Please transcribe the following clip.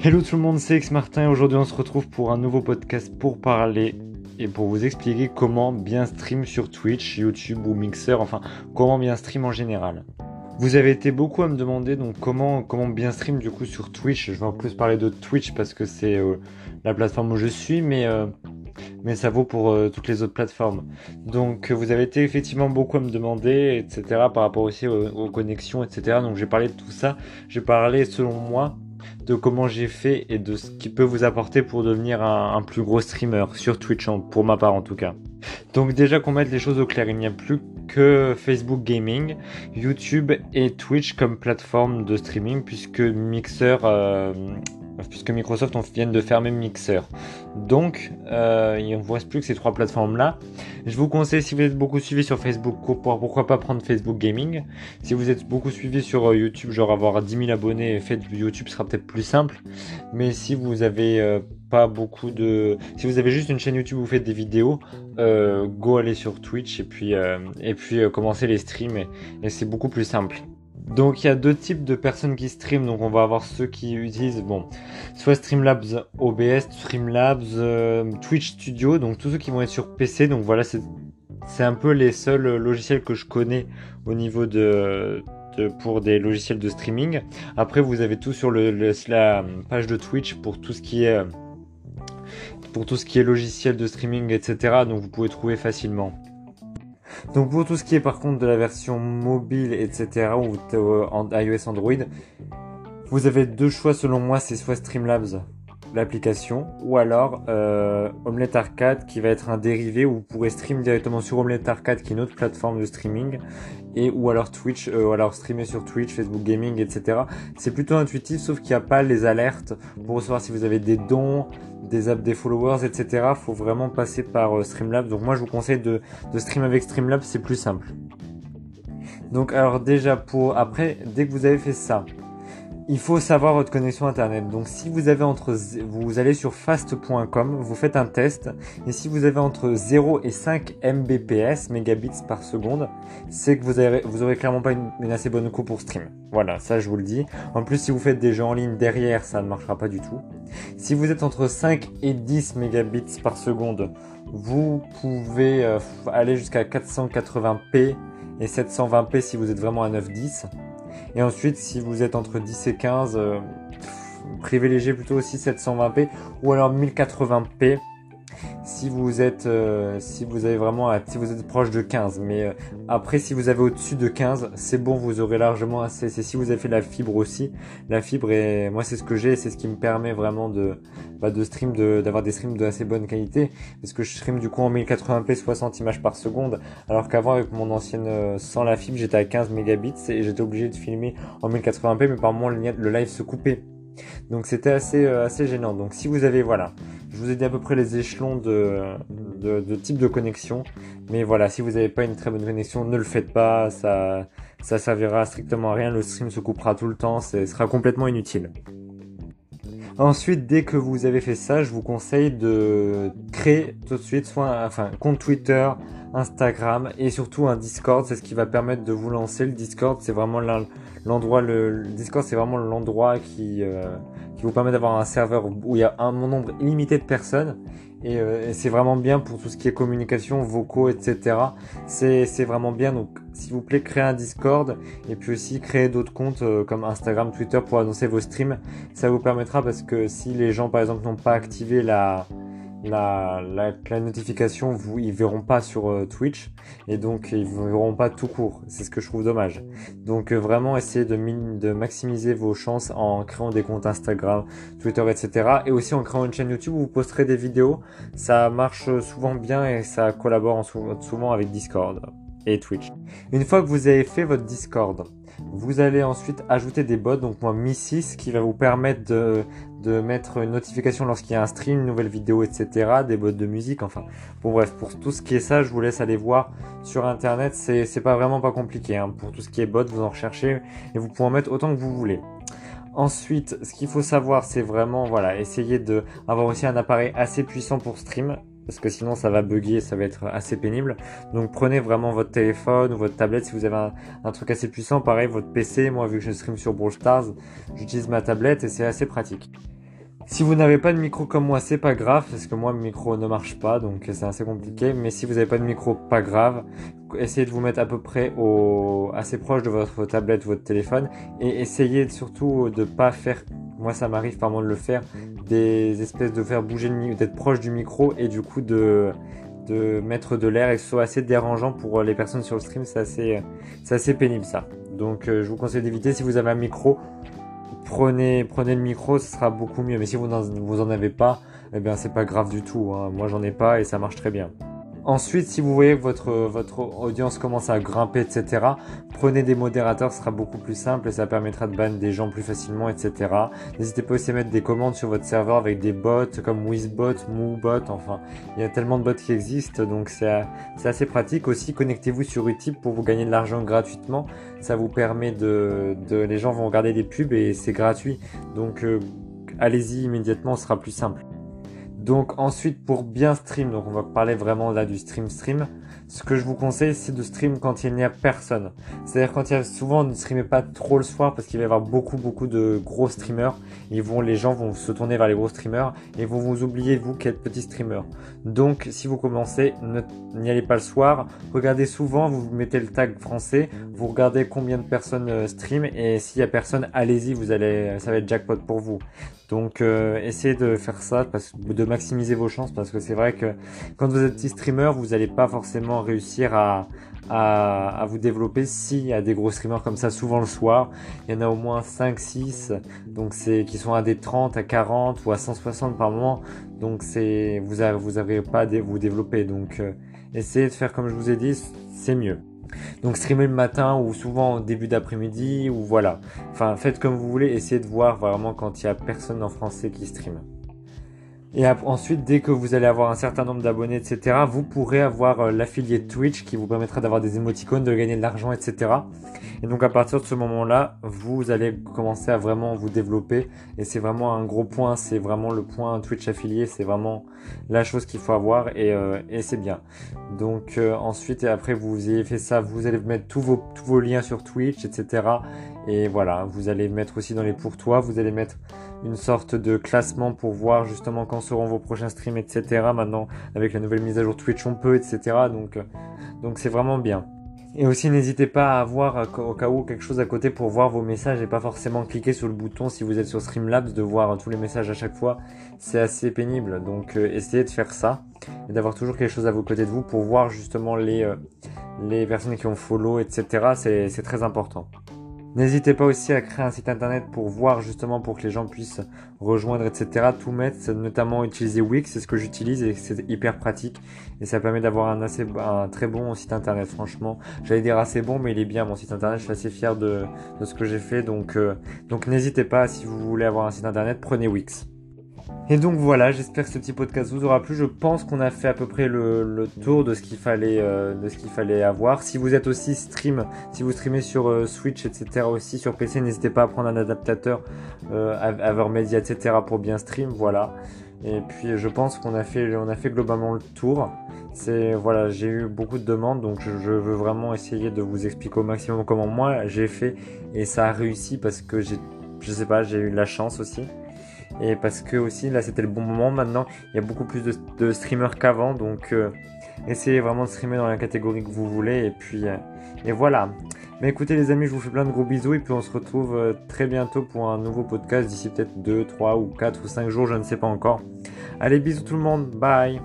Hello tout le monde, c'est X Martin aujourd'hui on se retrouve pour un nouveau podcast pour parler et pour vous expliquer comment bien stream sur Twitch, YouTube ou Mixer, enfin comment bien stream en général. Vous avez été beaucoup à me demander donc comment comment bien stream du coup sur Twitch. Je vais en plus parler de Twitch parce que c'est euh, la plateforme où je suis, mais euh, mais ça vaut pour euh, toutes les autres plateformes. Donc vous avez été effectivement beaucoup à me demander, etc. par rapport aussi aux, connexions, etc. Donc j'ai parlé de tout ça. J'ai parlé selon moi de comment j'ai fait et de ce qui peut vous apporter pour devenir un, plus gros streamer sur Twitch, pour ma part en tout cas. Donc déjà qu'on mette les choses au clair, il n'y a plus que Facebook Gaming, YouTube et Twitch comme plateforme de streaming puisque Mixer euh, puisque Microsoft vient de fermer Mixer. Donc, euh, il ne vous reste plus que ces trois plateformes-là. Je vous conseille, si vous êtes beaucoup suivi sur Facebook, pourquoi pas prendre Facebook Gaming. Si vous êtes beaucoup suivi sur euh, YouTube, genre avoir 10 000 abonnés, faites YouTube sera peut-être plus simple. Mais si vous avez euh, pas beaucoup de... Si vous avez juste une chaîne YouTube où vous faites des vidéos, go aller sur Twitch et puis, et puis commencer les streams et c'est beaucoup plus simple. Donc il y a deux types de personnes qui stream. Donc on va avoir ceux qui utilisent bon, soit Streamlabs OBS, Streamlabs, euh, Twitch Studio. Donc tous ceux qui vont être sur PC. Donc voilà, c'est un peu les seuls logiciels que je connais au niveau de, pour des logiciels de streaming. Après vous avez tout sur la page de Twitch pour tout ce qui est pour tout ce qui est logiciel de streaming, etc. Donc vous pouvez trouver facilement. Donc pour tout ce qui est par contre de la version mobile, etc., ou euh, iOS Android, vous avez deux choix selon moi, c'est soit Streamlabs, l'application, ou alors euh, Omelette Arcade qui va être un dérivé où vous pourrez stream directement sur Omelette Arcade qui est une autre plateforme de streaming, et ou alors Twitch, euh, ou alors streamer sur Twitch, Facebook Gaming, etc. C'est plutôt intuitif, sauf qu'il n'y a pas les alertes pour recevoir si vous avez des dons, des apps, des followers, etc. Faut vraiment passer par euh, Streamlabs. Donc moi je vous conseille de, stream avec Streamlabs, c'est plus simple. Donc alors déjà pour après, dès que vous avez fait ça, il faut savoir votre connexion internet. Donc si vous avez entre vous allez sur fast.com, vous faites un test et si vous avez entre 0 et 5 Mbps, mégabits par seconde, c'est que vous avez vous aurez clairement pas une, une, assez bonne coupe pour stream. Voilà, ça je vous le dis. En plus si vous faites des jeux en ligne derrière, ça ne marchera pas du tout. Si vous êtes entre 5 et 10 mégabits par seconde, vous pouvez euh, aller jusqu'à 480p et 720p si vous êtes vraiment à 9-10. Et ensuite, si vous êtes entre 10 et 15, euh, privilégiez plutôt aussi 720p ou alors 1080p si vous êtes euh, si vous avez vraiment si vous êtes proche de 15 mais euh, après si vous avez au-dessus de 15 c'est bon vous aurez largement assez. C'est si vous avez fait la fibre aussi. La fibre et moi c'est ce que j'ai c'est ce qui me permet vraiment de bah, de stream d'avoir des streams de assez bonne qualité. Parce que je stream du coup en 1080p 60 images par seconde. Alors qu'avant avec mon ancienne euh, sans la fibre j'étais à 15 mégabits et j'étais obligé de filmer en 1080p mais par moment le live se coupait. Donc c'était assez, euh, assez gênant. Donc si vous avez, voilà, je vous ai dit à peu près les échelons de, de, type de connexion. Mais voilà, si vous n'avez pas une très bonne connexion, ne le faites pas. Ça, ça servira strictement à rien. Le stream se coupera tout le temps. Ce sera complètement inutile. Ensuite, dès que vous avez fait ça, je vous conseille de créer tout de suite soit enfin compte Twitter, Instagram et surtout un Discord. C'est ce qui va permettre de vous lancer. Le Discord, c'est vraiment l'endroit. Le, Discord, c'est vraiment l'endroit qui euh, qui vous permet d'avoir un serveur où il y a un nombre illimité de personnes euh, et, c'est vraiment bien pour tout ce qui est communication, vocaux, etc. C'est vraiment bien. Donc, s'il vous plaît, créez un Discord et puis aussi créez d'autres comptes euh, comme Instagram, Twitter pour annoncer vos streams. Ça vous permettra parce que si les gens, par exemple, n'ont pas activé la, la, la, notification, vous, ils verront pas sur euh, Twitch et donc ils verront pas tout court. C'est ce que je trouve dommage. Donc euh, vraiment essayez de, de maximiser vos chances en créant des comptes Instagram, Twitter, etc. Et aussi en créant une chaîne YouTube où vous posterez des vidéos. Ça marche souvent bien et ça collabore souvent avec Discord et Twitch. Une fois que vous avez fait votre Discord, vous allez ensuite ajouter des bots, donc moi Mi6 qui va vous permettre de, de mettre une notification lorsqu'il y a un stream, une nouvelle vidéo, etc. Des bots de musique, enfin. Bon bref, pour tout ce qui est ça, je vous laisse aller voir sur internet, c'est pas vraiment pas compliqué. Hein. Pour tout ce qui est bot, vous en recherchez et vous pouvez en mettre autant que vous voulez. Ensuite, ce qu'il faut savoir, c'est vraiment, voilà, essayer de avoir aussi un appareil assez puissant pour stream parce que sinon ça va bugger, ça va être assez pénible. Donc prenez vraiment votre téléphone ou votre tablette si vous avez un, truc assez puissant. Pareil, votre PC, moi vu que je stream sur Brawl Stars, j'utilise ma tablette et c'est assez pratique. Si vous n'avez pas de micro comme moi, c'est pas grave, parce que moi, mon micro ne marche pas, donc c'est assez compliqué. Mais si vous n'avez pas de micro, pas grave. Essayez de vous mettre à peu près au, assez proche de votre tablette, votre téléphone, et essayez surtout de pas faire, moi ça m'arrive par moment de le faire, des espèces de faire bouger le d'être proche du micro, et du coup de, de mettre de l'air et que ce soit assez dérangeant pour les personnes sur le stream, c'est assez, assez pénible ça. Donc euh, je vous conseille d'éviter si vous avez un micro, prenez, prenez le micro, ce sera beaucoup mieux. Mais si vous n'en, vous en avez pas, eh bien c'est pas grave du tout. Hein. Moi j'en ai pas et ça marche très bien. Ensuite, si vous voyez que votre, votre audience commence à grimper, etc., prenez des modérateurs, ce sera beaucoup plus simple et ça permettra de ban des gens plus facilement, etc. N'hésitez pas aussi à mettre des commandes sur votre serveur avec des bots comme Wizbot, MooBot, enfin, il y a tellement de bots qui existent, donc c'est assez pratique. Aussi, connectez-vous sur Utip pour vous gagner de l'argent gratuitement. Ça vous permet de, de, les gens vont regarder des pubs et c'est gratuit. Donc, euh, allez-y immédiatement, ce sera plus simple. Donc ensuite pour bien stream, donc on va parler vraiment là du stream stream. Ce que je vous conseille c'est de stream quand il n'y a personne. C'est-à-dire quand il y a souvent ne streamez pas trop le soir parce qu'il va y avoir beaucoup beaucoup de gros streamers. Ils vont, les gens vont se tourner vers les gros streamers et vont vous oublier vous qui êtes petit streamer. Donc si vous commencez, n'y allez pas le soir. Regardez souvent, vous mettez le tag français, vous regardez combien de personnes euh, stream et s'il y a personne, allez-y, vous allez, ça va être jackpot pour vous. Donc euh, essayez de faire ça, parce, de maximiser vos chances, parce que c'est vrai que quand vous êtes petit streamer, vous n'allez pas forcément réussir à, à, vous développer s'il y a des gros streamers comme ça souvent le soir. Il y en a au moins 5, 6, donc c'est qui sont à des 30, à 40 ou à 160 par moment. Donc c'est vous n'arrivez vous pas à vous développer. Donc euh, essayez de faire comme je vous ai dit, c'est mieux. Donc streamer le matin ou souvent au début d'après-midi ou voilà. Enfin faites comme vous voulez, essayez de voir vraiment quand il y a personne en français qui stream. Et ensuite, dès que vous allez avoir un certain nombre d'abonnés, etc., vous pourrez avoir euh, l'affilié Twitch qui vous permettra d'avoir des émoticônes, de gagner de l'argent, etc. Et donc à partir de ce moment-là, vous allez commencer à vraiment vous développer. Et c'est vraiment un gros point, c'est vraiment le point Twitch affilié, c'est vraiment la chose qu'il faut avoir et, euh, et c'est bien. Donc euh, ensuite et après vous ayez fait ça, vous allez mettre tous vos, tous vos liens sur Twitch, etc. Et voilà, vous allez mettre aussi dans les pour toi, vous allez mettre une sorte de classement pour voir justement quand seront vos prochains streams, etc. Maintenant, avec la nouvelle mise à jour Twitch, on peut, etc. Donc, euh, donc c'est vraiment bien. Et aussi, n'hésitez pas à avoir euh, au cas où quelque chose à côté pour voir vos messages et pas forcément cliquer sur le bouton si vous êtes sur Streamlabs de voir tous les messages à chaque fois. C'est assez pénible. Donc, euh, essayez de faire ça et d'avoir toujours quelque chose à vos côtés de vous pour voir justement les, les personnes qui ont follow, etc. C'est très important. N'hésitez pas aussi à créer un site internet pour voir justement pour que les gens puissent rejoindre, etc. Tout mettre, notamment utiliser Wix, c'est ce que j'utilise et c'est hyper pratique et ça permet d'avoir un assez, un très bon site internet. Franchement, j'allais dire assez bon, mais il est bien mon site internet. Je suis assez fier de, ce que j'ai fait, donc euh, donc n'hésitez pas si vous voulez avoir un site internet, prenez Wix. Et donc voilà, j'espère que ce petit podcast vous aura plu. Je pense qu'on a fait à peu près le, tour de ce qu'il fallait, euh, de ce qu'il fallait avoir. Si vous êtes aussi stream, si vous streamez sur euh, Switch, etc. aussi sur PC, n'hésitez pas à prendre un adaptateur euh, Media, etc. pour bien stream. Voilà. Et puis je pense qu'on a fait, on a fait globalement le tour. C'est voilà, j'ai eu beaucoup de demandes, donc je, je, veux vraiment essayer de vous expliquer au maximum comment moi j'ai fait et ça a réussi parce que j'ai, je sais pas, j'ai eu la chance aussi et parce que aussi là c'était le bon moment. Maintenant il y a beaucoup plus de, streamers qu'avant. Donc euh, essayez vraiment de streamer dans la catégorie que vous voulez. Et puis euh, et voilà. Mais écoutez les amis je vous fais plein de gros bisous. Et puis on se retrouve euh, très bientôt pour un nouveau podcast d'ici peut-être 2, 3 ou 4 ou 5 jours. Je ne sais pas encore. Allez bisous tout le monde. Bye